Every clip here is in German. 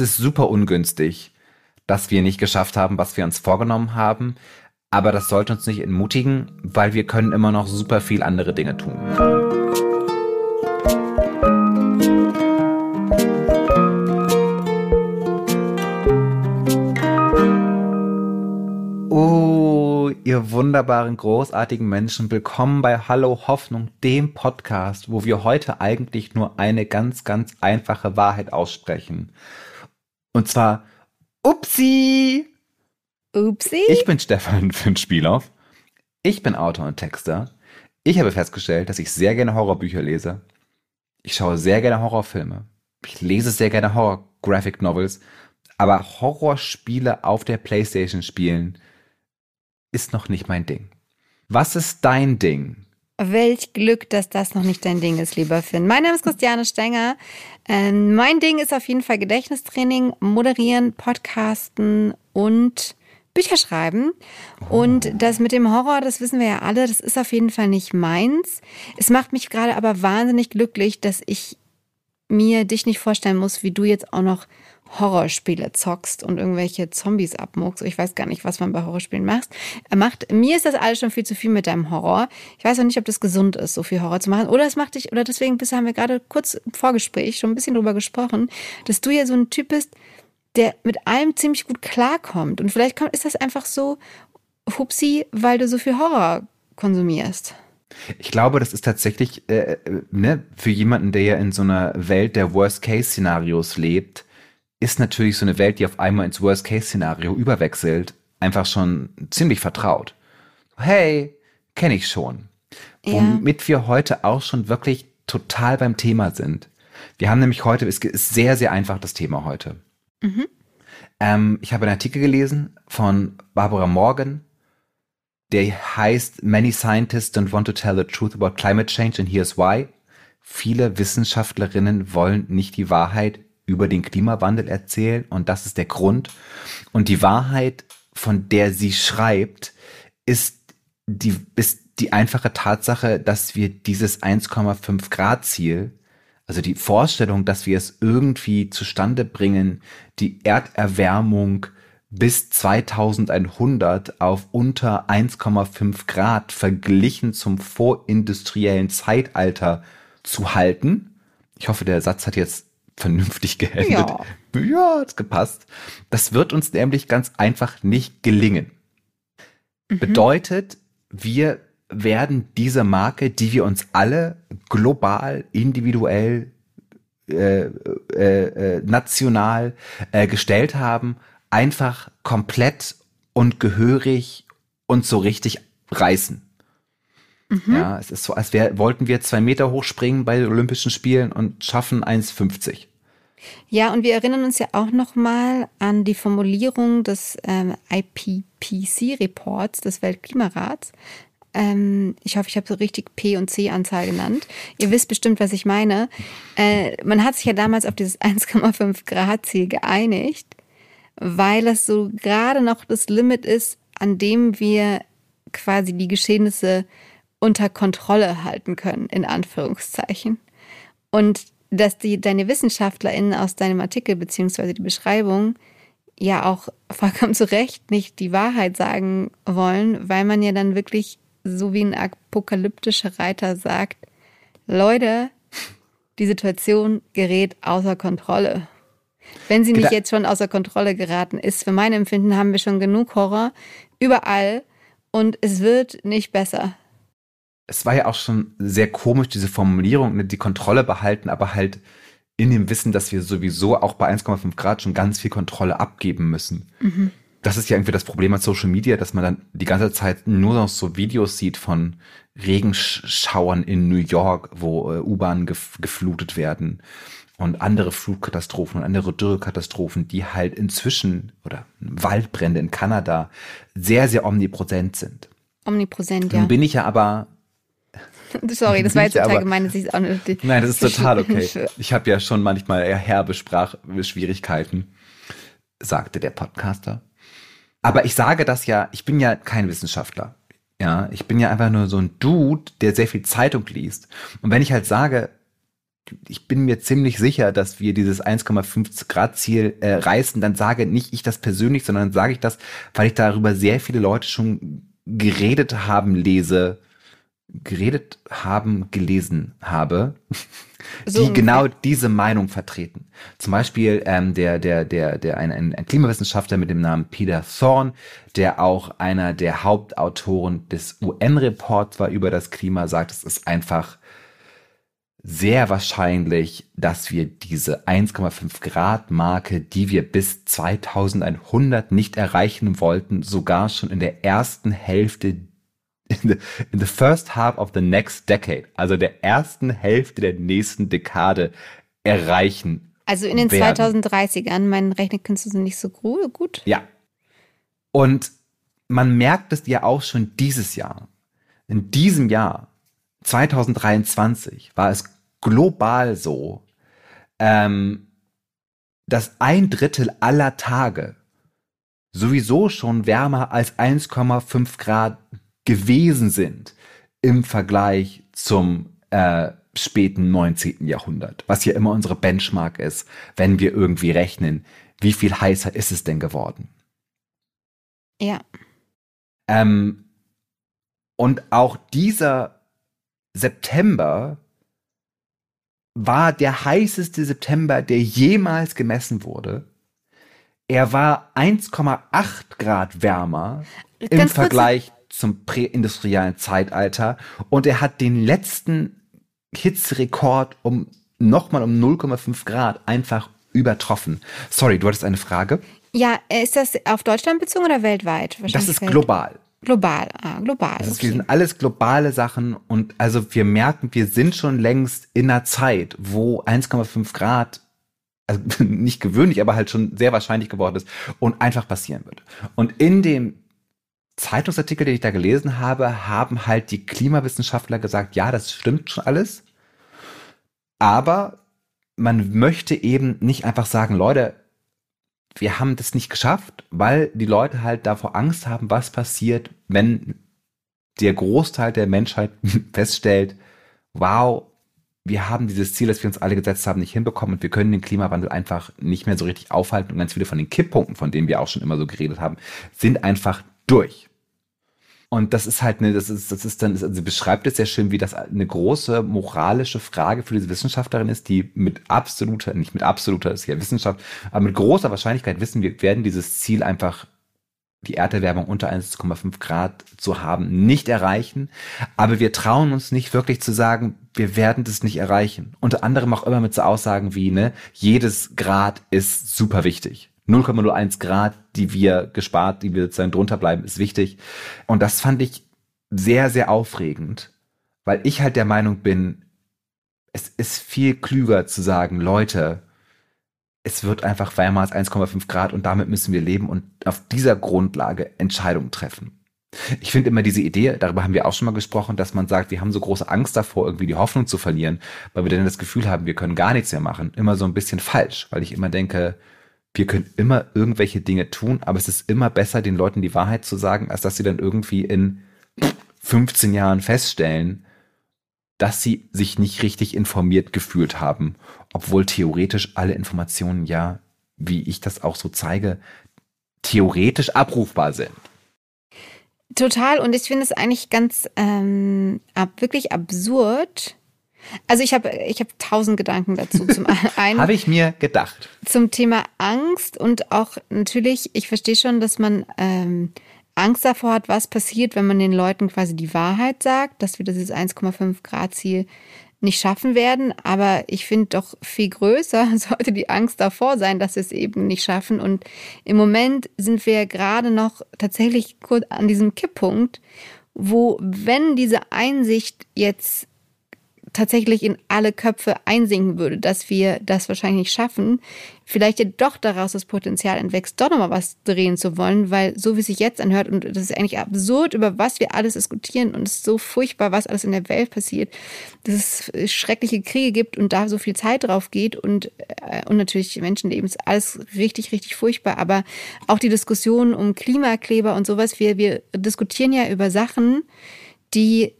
es ist super ungünstig, dass wir nicht geschafft haben, was wir uns vorgenommen haben. Aber das sollte uns nicht entmutigen, weil wir können immer noch super viel andere Dinge tun. Oh, ihr wunderbaren, großartigen Menschen, willkommen bei Hallo Hoffnung, dem Podcast, wo wir heute eigentlich nur eine ganz, ganz einfache Wahrheit aussprechen. Und zwar, upsi! Upsi? Ich bin Stefan Finn-Spielhoff. Ich bin Autor und Texter. Ich habe festgestellt, dass ich sehr gerne Horrorbücher lese. Ich schaue sehr gerne Horrorfilme. Ich lese sehr gerne Horror-Graphic-Novels. Aber Horrorspiele auf der Playstation spielen ist noch nicht mein Ding. Was ist dein Ding? Welch Glück, dass das noch nicht dein Ding ist, lieber Finn. Mein Name ist Christiane Stenger. Ähm, mein Ding ist auf jeden Fall Gedächtnistraining, Moderieren, Podcasten und Bücher schreiben. Und das mit dem Horror, das wissen wir ja alle, das ist auf jeden Fall nicht meins. Es macht mich gerade aber wahnsinnig glücklich, dass ich mir dich nicht vorstellen muss, wie du jetzt auch noch Horrorspiele zockst und irgendwelche Zombies abmuckst. Ich weiß gar nicht, was man bei Horrorspielen macht. macht. Mir ist das alles schon viel zu viel mit deinem Horror. Ich weiß auch nicht, ob das gesund ist, so viel Horror zu machen. Oder es macht dich, oder deswegen haben wir gerade kurz im Vorgespräch schon ein bisschen drüber gesprochen, dass du ja so ein Typ bist, der mit allem ziemlich gut klarkommt. Und vielleicht ist das einfach so, hupsi, weil du so viel Horror konsumierst. Ich glaube, das ist tatsächlich äh, äh, ne, für jemanden, der ja in so einer Welt der Worst-Case-Szenarios lebt, ist natürlich so eine Welt, die auf einmal ins Worst-Case-Szenario überwechselt, einfach schon ziemlich vertraut. Hey, kenne ich schon. Ja. Womit wir heute auch schon wirklich total beim Thema sind. Wir haben nämlich heute, es ist sehr, sehr einfach das Thema heute. Mhm. Ähm, ich habe einen Artikel gelesen von Barbara Morgan, der heißt Many Scientists don't want to tell the truth about climate change and here's why. Viele Wissenschaftlerinnen wollen nicht die Wahrheit über den Klimawandel erzählen und das ist der Grund. Und die Wahrheit, von der sie schreibt, ist die, ist die einfache Tatsache, dass wir dieses 1,5 Grad Ziel, also die Vorstellung, dass wir es irgendwie zustande bringen, die Erderwärmung bis 2100 auf unter 1,5 Grad verglichen zum vorindustriellen Zeitalter zu halten. Ich hoffe, der Satz hat jetzt vernünftig geendet. Ja. ja, hat's gepasst. Das wird uns nämlich ganz einfach nicht gelingen. Mhm. Bedeutet, wir werden diese Marke, die wir uns alle global, individuell, äh, äh, äh, national äh, gestellt haben, einfach komplett und gehörig und so richtig reißen. Mhm. Ja, es ist so, als wär, wollten wir zwei Meter hochspringen bei den Olympischen Spielen und schaffen 1,50. Ja, und wir erinnern uns ja auch nochmal an die Formulierung des ähm, IPCC-Reports des Weltklimarats. Ähm, ich hoffe, ich habe so richtig P- und C-Anzahl genannt. Ihr wisst bestimmt, was ich meine. Äh, man hat sich ja damals auf dieses 1,5 Grad-Ziel geeinigt, weil es so gerade noch das Limit ist, an dem wir quasi die Geschehnisse unter Kontrolle halten können, in Anführungszeichen. Und dass die, deine WissenschaftlerInnen aus deinem Artikel beziehungsweise die Beschreibung ja auch vollkommen zu Recht nicht die Wahrheit sagen wollen, weil man ja dann wirklich so wie ein apokalyptischer Reiter sagt, Leute, die Situation gerät außer Kontrolle. Wenn sie nicht jetzt schon außer Kontrolle geraten ist, für mein Empfinden haben wir schon genug Horror überall und es wird nicht besser es war ja auch schon sehr komisch, diese Formulierung, ne, die Kontrolle behalten, aber halt in dem Wissen, dass wir sowieso auch bei 1,5 Grad schon ganz viel Kontrolle abgeben müssen. Mhm. Das ist ja irgendwie das Problem mit Social Media, dass man dann die ganze Zeit nur noch so Videos sieht von Regenschauern in New York, wo äh, U-Bahnen gef geflutet werden und andere Flugkatastrophen und andere Dürrekatastrophen, die halt inzwischen oder Waldbrände in Kanada sehr, sehr omnipräsent sind. Omnipräsent, ja. Nun bin ich ja aber Sorry, das war jetzt total gemein, dass ich auch nicht. Nein, das ist total okay. Ich habe ja schon manchmal eher herbe Sprachschwierigkeiten, sagte der Podcaster. Aber ich sage das ja, ich bin ja kein Wissenschaftler. Ja, ich bin ja einfach nur so ein Dude, der sehr viel Zeitung liest. Und wenn ich halt sage, ich bin mir ziemlich sicher, dass wir dieses 1,5 Grad Ziel äh, reißen, dann sage nicht ich das persönlich, sondern sage ich das, weil ich darüber sehr viele Leute schon geredet haben lese, geredet haben, gelesen habe, so die genau diese Meinung vertreten. Zum Beispiel ähm, der, der, der, der ein, ein, ein Klimawissenschaftler mit dem Namen Peter Thorne, der auch einer der Hauptautoren des UN-Reports war über das Klima, sagt, es ist einfach sehr wahrscheinlich, dass wir diese 1,5 Grad Marke, die wir bis 2100 nicht erreichen wollten, sogar schon in der ersten Hälfte in the, in the first half of the next decade, also der ersten Hälfte der nächsten Dekade erreichen. Also in den werden. 2030ern, mein Rechnerkünste sind nicht so gut. Ja. Und man merkt es ja auch schon dieses Jahr. In diesem Jahr, 2023, war es global so, ähm, dass ein Drittel aller Tage sowieso schon wärmer als 1,5 Grad gewesen sind im Vergleich zum äh, späten 19. Jahrhundert, was ja immer unsere Benchmark ist, wenn wir irgendwie rechnen, wie viel heißer ist es denn geworden? Ja. Ähm, und auch dieser September war der heißeste September, der jemals gemessen wurde. Er war 1,8 Grad wärmer Ganz im Vergleich zum präindustriellen Zeitalter und er hat den letzten Hitzerekord um nochmal um 0,5 Grad einfach übertroffen. Sorry, du hattest eine Frage? Ja, ist das auf Deutschland bezogen oder weltweit? Das ist global. Global, ah, global. Das ist, okay. sind alles globale Sachen und also wir merken, wir sind schon längst in einer Zeit, wo 1,5 Grad also nicht gewöhnlich, aber halt schon sehr wahrscheinlich geworden ist und einfach passieren wird. Und in dem Zeitungsartikel, den ich da gelesen habe, haben halt die Klimawissenschaftler gesagt, ja, das stimmt schon alles. Aber man möchte eben nicht einfach sagen, Leute, wir haben das nicht geschafft, weil die Leute halt davor Angst haben, was passiert, wenn der Großteil der Menschheit feststellt, wow, wir haben dieses Ziel, das wir uns alle gesetzt haben, nicht hinbekommen und wir können den Klimawandel einfach nicht mehr so richtig aufhalten und ganz viele von den Kipppunkten, von denen wir auch schon immer so geredet haben, sind einfach durch. Und das ist halt eine, das ist, das ist dann, also sie beschreibt es sehr schön, wie das eine große moralische Frage für diese Wissenschaftlerin ist, die mit absoluter, nicht mit absoluter, ist ja Wissenschaft, aber mit großer Wahrscheinlichkeit wissen wir, werden dieses Ziel einfach die Erderwärmung unter 1,5 Grad zu haben, nicht erreichen. Aber wir trauen uns nicht wirklich zu sagen, wir werden das nicht erreichen. Unter anderem auch immer mit so Aussagen wie, ne, jedes Grad ist super wichtig. 0,01 Grad, die wir gespart, die wir sozusagen drunter bleiben, ist wichtig. Und das fand ich sehr, sehr aufregend, weil ich halt der Meinung bin, es ist viel klüger zu sagen, Leute, es wird einfach als 1,5 Grad und damit müssen wir leben und auf dieser Grundlage Entscheidungen treffen. Ich finde immer diese Idee, darüber haben wir auch schon mal gesprochen, dass man sagt, wir haben so große Angst davor, irgendwie die Hoffnung zu verlieren, weil wir dann das Gefühl haben, wir können gar nichts mehr machen, immer so ein bisschen falsch, weil ich immer denke, wir können immer irgendwelche Dinge tun, aber es ist immer besser, den Leuten die Wahrheit zu sagen, als dass sie dann irgendwie in 15 Jahren feststellen, dass sie sich nicht richtig informiert gefühlt haben, obwohl theoretisch alle Informationen ja, wie ich das auch so zeige, theoretisch abrufbar sind. Total, und ich finde es eigentlich ganz ähm, wirklich absurd, also ich habe ich hab tausend Gedanken dazu. Zum einen habe ich mir gedacht. Zum Thema Angst und auch natürlich, ich verstehe schon, dass man ähm, Angst davor hat, was passiert, wenn man den Leuten quasi die Wahrheit sagt, dass wir dieses 1,5 Grad Ziel nicht schaffen werden. Aber ich finde doch viel größer sollte die Angst davor sein, dass wir es eben nicht schaffen. Und im Moment sind wir gerade noch tatsächlich kurz an diesem Kipppunkt, wo, wenn diese Einsicht jetzt tatsächlich in alle Köpfe einsinken würde, dass wir das wahrscheinlich nicht schaffen, vielleicht ja doch daraus das Potenzial entwächst, doch nochmal was drehen zu wollen, weil so wie es sich jetzt anhört, und das ist eigentlich absurd, über was wir alles diskutieren und es ist so furchtbar, was alles in der Welt passiert, dass es schreckliche Kriege gibt und da so viel Zeit drauf geht und, äh, und natürlich Menschenleben ist alles richtig, richtig furchtbar, aber auch die Diskussion um Klimakleber und sowas, wir, wir diskutieren ja über Sachen, die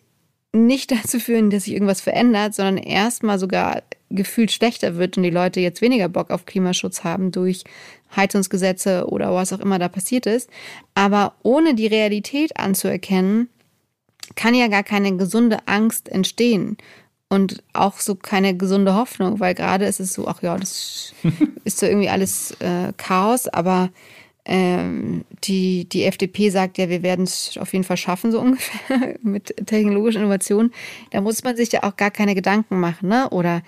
nicht dazu führen, dass sich irgendwas verändert, sondern erstmal sogar gefühlt schlechter wird und die Leute jetzt weniger Bock auf Klimaschutz haben durch Heizungsgesetze oder was auch immer da passiert ist. Aber ohne die Realität anzuerkennen, kann ja gar keine gesunde Angst entstehen und auch so keine gesunde Hoffnung, weil gerade ist es so, ach ja, das ist so irgendwie alles äh, Chaos, aber ähm, die, die FDP sagt ja, wir werden es auf jeden Fall schaffen, so ungefähr mit technologischen Innovationen. Da muss man sich ja auch gar keine Gedanken machen, ne? Oder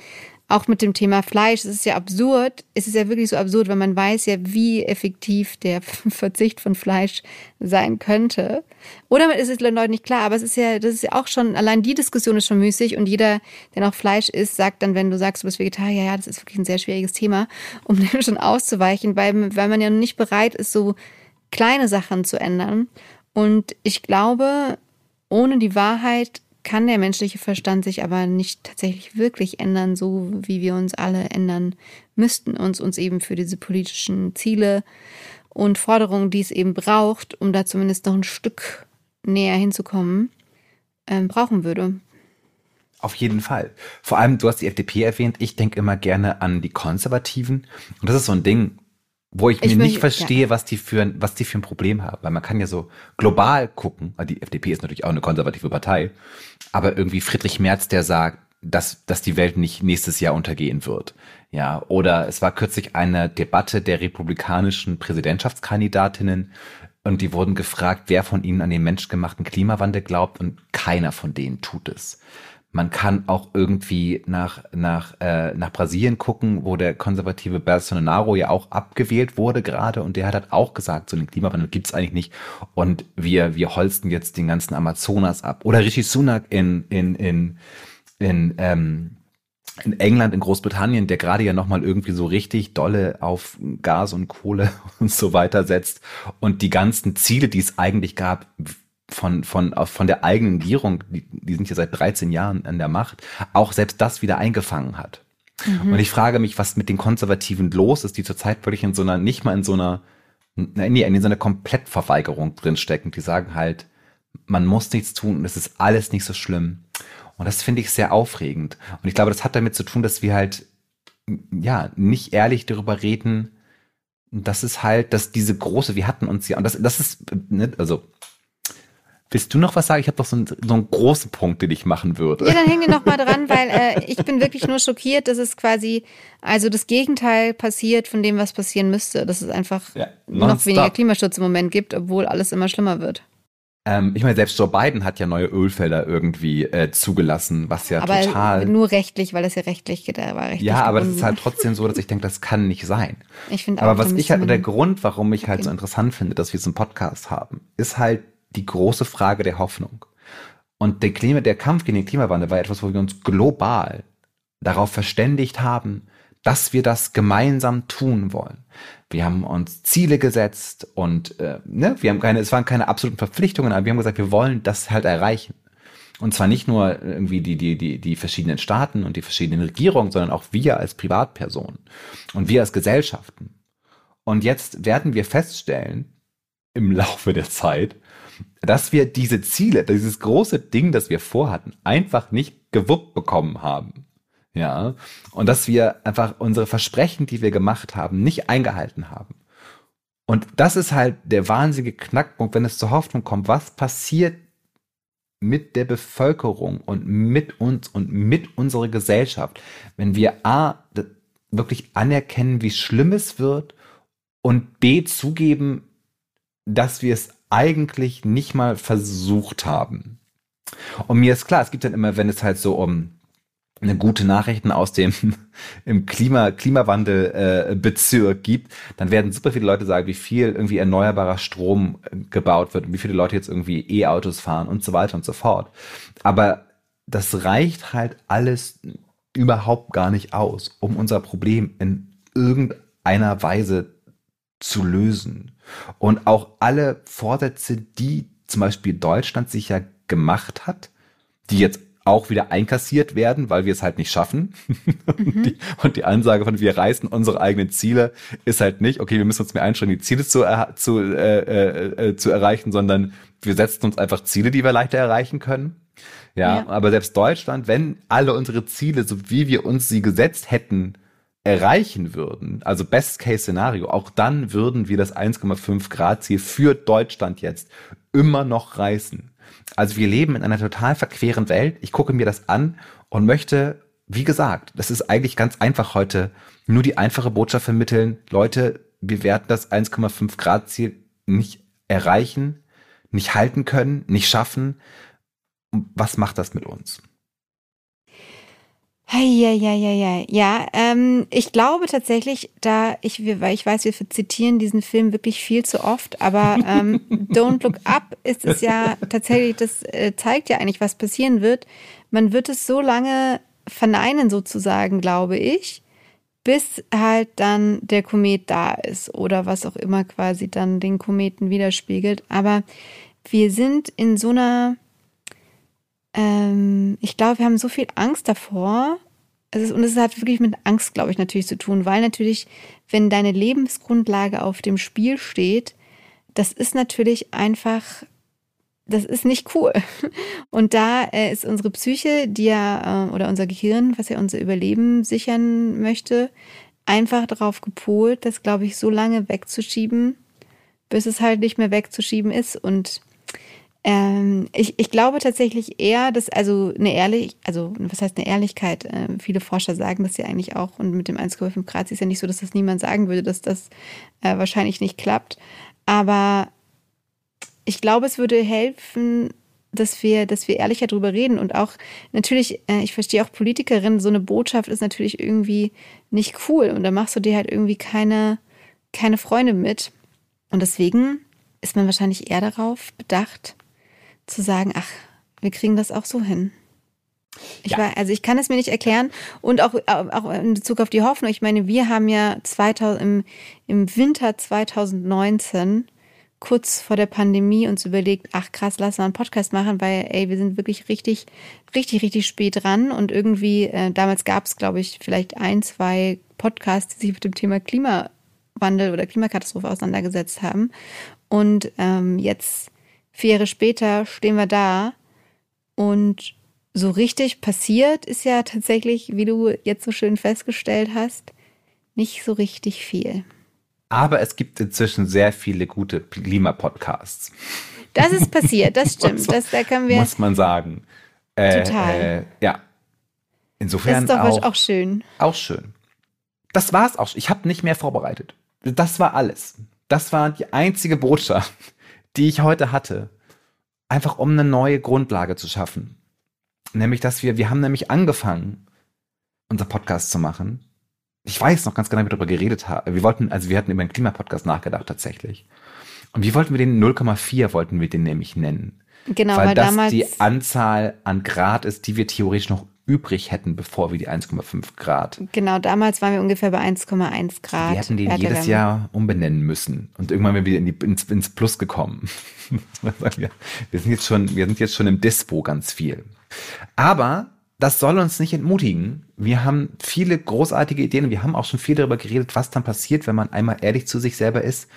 auch mit dem Thema Fleisch, es ist ja absurd, es ist ja wirklich so absurd, weil man weiß ja, wie effektiv der Verzicht von Fleisch sein könnte. Oder ist es den Leuten nicht klar, aber es ist ja, das ist ja auch schon, allein die Diskussion ist schon müßig und jeder, der noch Fleisch isst, sagt dann, wenn du sagst, du bist Vegetarier, ja, das ist wirklich ein sehr schwieriges Thema, um dem schon auszuweichen, weil, weil man ja nicht bereit ist, so kleine Sachen zu ändern. Und ich glaube, ohne die Wahrheit kann der menschliche Verstand sich aber nicht tatsächlich wirklich ändern, so wie wir uns alle ändern müssten, uns uns eben für diese politischen Ziele und Forderungen, die es eben braucht, um da zumindest noch ein Stück näher hinzukommen, äh, brauchen würde. Auf jeden Fall. Vor allem, du hast die FDP erwähnt. Ich denke immer gerne an die Konservativen. Und das ist so ein Ding, wo ich, ich mir nicht verstehe, ja. was die für ein, was die für ein Problem haben. Weil man kann ja so global gucken, die FDP ist natürlich auch eine konservative Partei, aber irgendwie Friedrich Merz, der sagt, dass, dass die Welt nicht nächstes Jahr untergehen wird. Ja, oder es war kürzlich eine Debatte der republikanischen Präsidentschaftskandidatinnen und die wurden gefragt, wer von ihnen an den menschgemachten Klimawandel glaubt und keiner von denen tut es. Man kann auch irgendwie nach, nach, äh, nach Brasilien gucken, wo der konservative Bolsonaro ja auch abgewählt wurde gerade und der hat halt auch gesagt, so den Klimawandel gibt's eigentlich nicht und wir, wir holsten jetzt den ganzen Amazonas ab. Oder Rishi Sunak in, in, in, in, ähm, in England, in Großbritannien, der gerade ja nochmal irgendwie so richtig dolle auf Gas und Kohle und so weiter setzt und die ganzen Ziele, die es eigentlich gab, von, von, von der eigenen Regierung, die, die sind ja seit 13 Jahren an der Macht, auch selbst das wieder eingefangen hat. Mhm. Und ich frage mich, was mit den Konservativen los ist, die zurzeit wirklich in so einer, nicht mal in so einer, nee, in so einer Komplettverweigerung drinstecken. Die sagen halt, man muss nichts tun und es ist alles nicht so schlimm. Und das finde ich sehr aufregend. Und ich glaube, das hat damit zu tun, dass wir halt, ja, nicht ehrlich darüber reden, das ist halt, dass diese große, wir hatten uns ja, und das, das ist, ne, also Willst du noch was sagen? Ich habe doch so einen, so einen großen Punkt, den ich machen würde. Ja, dann hängen wir noch mal dran, weil äh, ich bin wirklich nur schockiert, dass es quasi also das Gegenteil passiert von dem, was passieren müsste. Dass es einfach ja, noch weniger Klimaschutz im Moment gibt, obwohl alles immer schlimmer wird. Ähm, ich meine, selbst Joe Biden hat ja neue Ölfelder irgendwie äh, zugelassen, was ja aber total. Nur rechtlich, weil das ja rechtlich geht. war rechtlich Ja, aber das ist halt trotzdem so, dass ich denke, das kann nicht sein. Ich finde Aber was ich halt, der Grund, warum ich halt okay. so interessant finde, dass wir so einen Podcast haben, ist halt die große Frage der Hoffnung. Und der, Klima, der Kampf gegen den Klimawandel war etwas, wo wir uns global darauf verständigt haben, dass wir das gemeinsam tun wollen. Wir haben uns Ziele gesetzt und äh, ne, wir haben keine, es waren keine absoluten Verpflichtungen, aber wir haben gesagt, wir wollen das halt erreichen. Und zwar nicht nur irgendwie die, die, die, die verschiedenen Staaten und die verschiedenen Regierungen, sondern auch wir als Privatpersonen und wir als Gesellschaften. Und jetzt werden wir feststellen, im Laufe der Zeit, dass wir diese Ziele, dieses große Ding, das wir vorhatten, einfach nicht gewuppt bekommen haben. Ja. Und dass wir einfach unsere Versprechen, die wir gemacht haben, nicht eingehalten haben. Und das ist halt der wahnsinnige Knackpunkt, wenn es zur Hoffnung kommt, was passiert mit der Bevölkerung und mit uns und mit unserer Gesellschaft, wenn wir A, wirklich anerkennen, wie schlimm es wird und B, zugeben, dass wir es eigentlich nicht mal versucht haben. Und mir ist klar, es gibt dann immer, wenn es halt so um eine gute Nachrichten aus dem im Klima Klimawandel äh, Bezirk gibt, dann werden super viele Leute sagen, wie viel irgendwie erneuerbarer Strom äh, gebaut wird und wie viele Leute jetzt irgendwie E-Autos fahren und so weiter und so fort. Aber das reicht halt alles überhaupt gar nicht aus, um unser Problem in irgendeiner Weise zu lösen. Und auch alle Vorsätze, die zum Beispiel Deutschland sich ja gemacht hat, die jetzt auch wieder einkassiert werden, weil wir es halt nicht schaffen. Mhm. und, die, und, die, Ansage von wir reißen unsere eigenen Ziele ist halt nicht, okay, wir müssen uns mehr einschränken, die Ziele zu, zu, äh, äh, äh, zu erreichen, sondern wir setzen uns einfach Ziele, die wir leichter erreichen können. Ja, ja, aber selbst Deutschland, wenn alle unsere Ziele, so wie wir uns sie gesetzt hätten, erreichen würden, also Best-Case-Szenario, auch dann würden wir das 1,5 Grad Ziel für Deutschland jetzt immer noch reißen. Also wir leben in einer total verqueren Welt. Ich gucke mir das an und möchte, wie gesagt, das ist eigentlich ganz einfach heute, nur die einfache Botschaft vermitteln, Leute, wir werden das 1,5 Grad Ziel nicht erreichen, nicht halten können, nicht schaffen. Was macht das mit uns? Ja, ja, ja, ja, ja. Ähm, ich glaube tatsächlich, da ich, weil ich weiß, wir zitieren diesen Film wirklich viel zu oft, aber ähm, Don't Look Up ist es ja tatsächlich, das äh, zeigt ja eigentlich, was passieren wird. Man wird es so lange verneinen sozusagen, glaube ich, bis halt dann der Komet da ist oder was auch immer quasi dann den Kometen widerspiegelt. Aber wir sind in so einer ähm, ich glaube, wir haben so viel Angst davor. Also, und es hat wirklich mit Angst, glaube ich, natürlich zu tun, weil natürlich, wenn deine Lebensgrundlage auf dem Spiel steht, das ist natürlich einfach, das ist nicht cool. Und da äh, ist unsere Psyche, die ja, äh, oder unser Gehirn, was ja unser Überleben sichern möchte, einfach darauf gepolt, das, glaube ich, so lange wegzuschieben, bis es halt nicht mehr wegzuschieben ist. Und ähm, ich, ich glaube tatsächlich eher, dass also eine ehrlich, also was heißt eine Ehrlichkeit? Äh, viele Forscher sagen das ja eigentlich auch und mit dem 1,5 Grad ist ja nicht so, dass das niemand sagen würde, dass das äh, wahrscheinlich nicht klappt. Aber ich glaube, es würde helfen, dass wir, dass wir ehrlicher drüber reden und auch natürlich, äh, ich verstehe auch Politikerinnen, so eine Botschaft ist natürlich irgendwie nicht cool und da machst du dir halt irgendwie keine, keine Freunde mit. Und deswegen ist man wahrscheinlich eher darauf bedacht, zu sagen, ach, wir kriegen das auch so hin. Ich ja. war, also ich kann es mir nicht erklären und auch, auch in Bezug auf die Hoffnung. Ich meine, wir haben ja 2000, im, im Winter 2019 kurz vor der Pandemie uns überlegt, ach krass, lass mal einen Podcast machen, weil ey, wir sind wirklich richtig, richtig, richtig spät dran und irgendwie, äh, damals gab es, glaube ich, vielleicht ein, zwei Podcasts, die sich mit dem Thema Klimawandel oder Klimakatastrophe auseinandergesetzt haben. Und ähm, jetzt Vier Jahre später stehen wir da und so richtig passiert ist ja tatsächlich, wie du jetzt so schön festgestellt hast, nicht so richtig viel. Aber es gibt inzwischen sehr viele gute Klimapodcasts. Das ist passiert, das stimmt. Man, das, da können wir, muss man sagen. Äh, total. Äh, ja. Insofern das ist doch auch, auch schön. Auch schön. Das war's auch. Ich habe nicht mehr vorbereitet. Das war alles. Das war die einzige Botschaft, die ich heute hatte, einfach um eine neue Grundlage zu schaffen. Nämlich, dass wir, wir haben nämlich angefangen, unser Podcast zu machen. Ich weiß noch ganz genau, wie wir darüber geredet haben. Wir wollten, also wir hatten über einen Klimapodcast nachgedacht tatsächlich. Und wie wollten wir den 0,4 wollten wir den nämlich nennen? Genau, weil, weil das damals die Anzahl an Grad ist, die wir theoretisch noch übrig hätten, bevor wir die 1,5 Grad. Genau, damals waren wir ungefähr bei 1,1 Grad. Wir hätten den jedes Jahr umbenennen müssen. Und irgendwann sind wir wieder in die, ins, ins Plus gekommen. wir, wir, sind jetzt schon, wir sind jetzt schon im Dispo ganz viel. Aber das soll uns nicht entmutigen. Wir haben viele großartige Ideen und wir haben auch schon viel darüber geredet, was dann passiert, wenn man einmal ehrlich zu sich selber ist.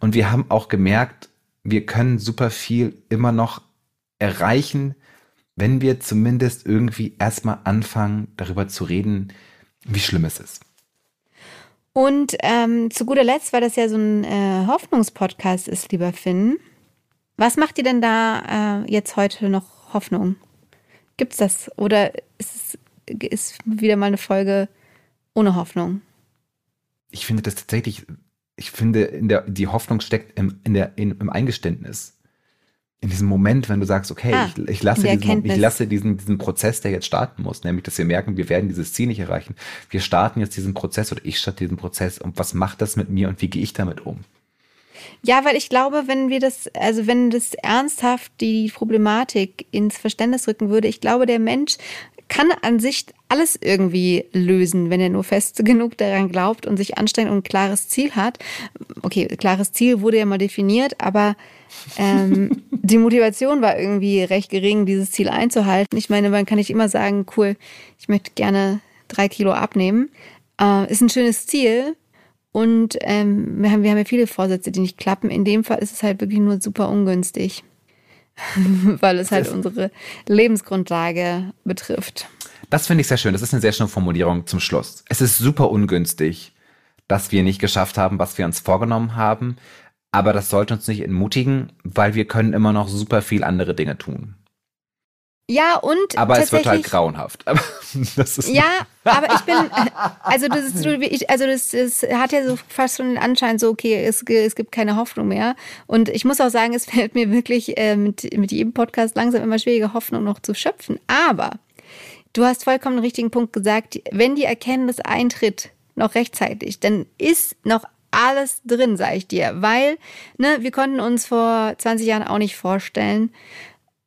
Und wir haben auch gemerkt, wir können super viel immer noch erreichen, wenn wir zumindest irgendwie erstmal anfangen, darüber zu reden, wie schlimm es ist. Und ähm, zu guter Letzt, weil das ja so ein äh, Hoffnungspodcast ist, lieber Finn, was macht dir denn da äh, jetzt heute noch Hoffnung? Gibt's das? Oder ist es ist wieder mal eine Folge ohne Hoffnung? Ich finde das tatsächlich, ich finde, in der, die Hoffnung steckt im, in der, in, im Eingeständnis in diesem Moment, wenn du sagst, okay, ah, ich, ich, lasse, diesen, ich lasse diesen, diesen Prozess, der jetzt starten muss, nämlich, dass wir merken, wir werden dieses Ziel nicht erreichen. Wir starten jetzt diesen Prozess oder ich starte diesen Prozess und was macht das mit mir und wie gehe ich damit um? Ja, weil ich glaube, wenn wir das, also wenn das ernsthaft die Problematik ins Verständnis rücken würde, ich glaube, der Mensch kann an sich alles irgendwie lösen, wenn er nur fest genug daran glaubt und sich anstrengt und ein klares Ziel hat. Okay, klares Ziel wurde ja mal definiert, aber ähm, die Motivation war irgendwie recht gering, dieses Ziel einzuhalten. Ich meine, man kann nicht immer sagen, cool, ich möchte gerne drei Kilo abnehmen. Äh, ist ein schönes Ziel. Und ähm, wir, haben, wir haben ja viele Vorsätze, die nicht klappen. In dem Fall ist es halt wirklich nur super ungünstig, weil es halt unsere Lebensgrundlage betrifft. Das finde ich sehr schön. Das ist eine sehr schöne Formulierung zum Schluss. Es ist super ungünstig, dass wir nicht geschafft haben, was wir uns vorgenommen haben. Aber das sollte uns nicht entmutigen, weil wir können immer noch super viel andere Dinge tun. Ja, und. Aber es wird halt grauenhaft. Aber ja, aber ich bin. Also, das, ist, also das, das hat ja so fast schon den Anschein, so, okay, es, es gibt keine Hoffnung mehr. Und ich muss auch sagen, es fällt mir wirklich äh, mit, mit jedem Podcast langsam immer schwieriger, Hoffnung noch zu schöpfen. Aber du hast vollkommen den richtigen Punkt gesagt. Wenn die Erkenntnis eintritt, noch rechtzeitig, dann ist noch alles drin, sage ich dir. Weil, ne, wir konnten uns vor 20 Jahren auch nicht vorstellen,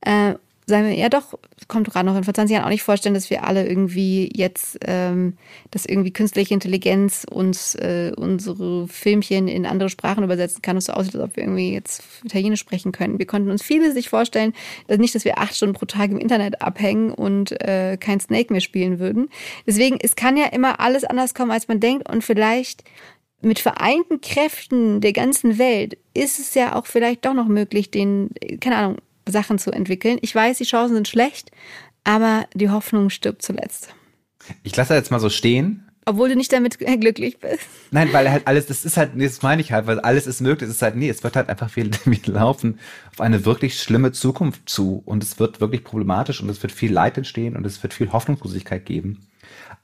äh, sagen wir, ja doch, kommt gerade noch in vor 20 Jahren auch nicht vorstellen, dass wir alle irgendwie jetzt, ähm, dass irgendwie künstliche Intelligenz uns äh, unsere Filmchen in andere Sprachen übersetzen kann und so aussieht, als ob wir irgendwie jetzt Italienisch sprechen können. Wir konnten uns viele sich vorstellen, dass nicht, dass wir acht Stunden pro Tag im Internet abhängen und äh, kein Snake mehr spielen würden. Deswegen, es kann ja immer alles anders kommen, als man denkt und vielleicht mit vereinten Kräften der ganzen Welt ist es ja auch vielleicht doch noch möglich, den, keine Ahnung, Sachen zu entwickeln. Ich weiß, die Chancen sind schlecht, aber die Hoffnung stirbt zuletzt. Ich lasse jetzt mal so stehen. Obwohl du nicht damit glücklich bist. Nein, weil halt alles, das ist halt, nee, das meine ich halt, weil alles ist möglich. Es ist halt, nee, es wird halt einfach viel, wir laufen auf eine wirklich schlimme Zukunft zu und es wird wirklich problematisch und es wird viel Leid entstehen und es wird viel Hoffnungslosigkeit geben.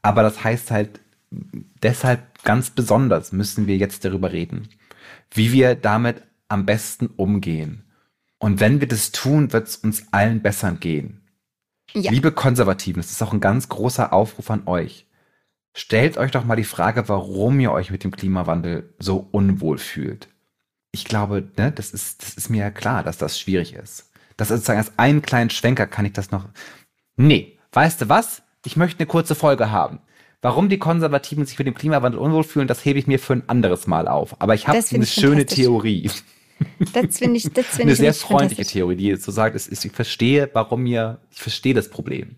Aber das heißt halt, deshalb ganz besonders müssen wir jetzt darüber reden, wie wir damit am besten umgehen. Und wenn wir das tun, wird es uns allen besser gehen. Ja. Liebe Konservativen, das ist auch ein ganz großer Aufruf an euch. Stellt euch doch mal die Frage, warum ihr euch mit dem Klimawandel so unwohl fühlt. Ich glaube, ne, das ist, das ist mir ja klar, dass das schwierig ist. Das ist sozusagen als einen kleinen Schwenker kann ich das noch. Nee, weißt du was? Ich möchte eine kurze Folge haben. Warum die Konservativen sich mit dem Klimawandel unwohl fühlen, das hebe ich mir für ein anderes Mal auf. Aber ich habe eine schöne Theorie. Das finde ich, das finde Eine sehr freundliche Theorie, die so sagt, ist, ich verstehe, warum ihr, ich verstehe das Problem.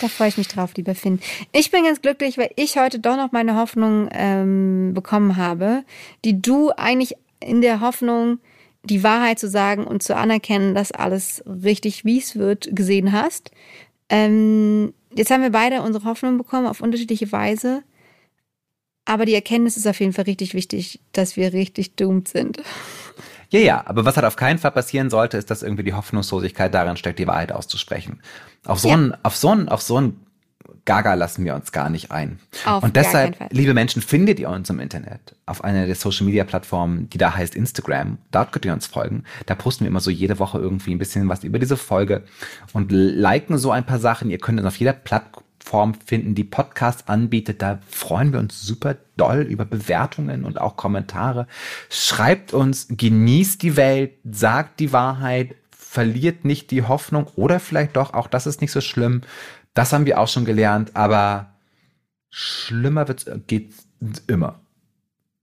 Da freue ich mich drauf, lieber Finn. Ich bin ganz glücklich, weil ich heute doch noch meine Hoffnung ähm, bekommen habe, die du eigentlich in der Hoffnung, die Wahrheit zu sagen und zu anerkennen, dass alles richtig, wie es wird, gesehen hast. Ähm, jetzt haben wir beide unsere Hoffnung bekommen auf unterschiedliche Weise. Aber die Erkenntnis ist auf jeden Fall richtig wichtig, dass wir richtig doomed sind. Ja, ja, aber was halt auf keinen Fall passieren sollte, ist, dass irgendwie die Hoffnungslosigkeit darin steckt, die Wahrheit auszusprechen. Auf so ja. ein, auf so ein, auf so ein Gaga lassen wir uns gar nicht ein. Auf und deshalb, liebe Menschen, findet ihr uns im Internet auf einer der Social Media Plattformen, die da heißt Instagram. Dort könnt ihr uns folgen. Da posten wir immer so jede Woche irgendwie ein bisschen was über diese Folge und liken so ein paar Sachen. Ihr könnt uns auf jeder Plattform finden, die Podcast anbietet. Da freuen wir uns super doll über Bewertungen und auch Kommentare. Schreibt uns, genießt die Welt, sagt die Wahrheit, verliert nicht die Hoffnung oder vielleicht doch, auch das ist nicht so schlimm. Das haben wir auch schon gelernt, aber schlimmer wird's, geht's immer.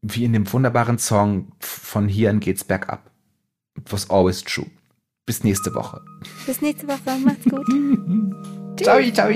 Wie in dem wunderbaren Song von hier an geht's bergab. It was always true. Bis nächste Woche. Bis nächste Woche. Macht's gut. ciao, ciao.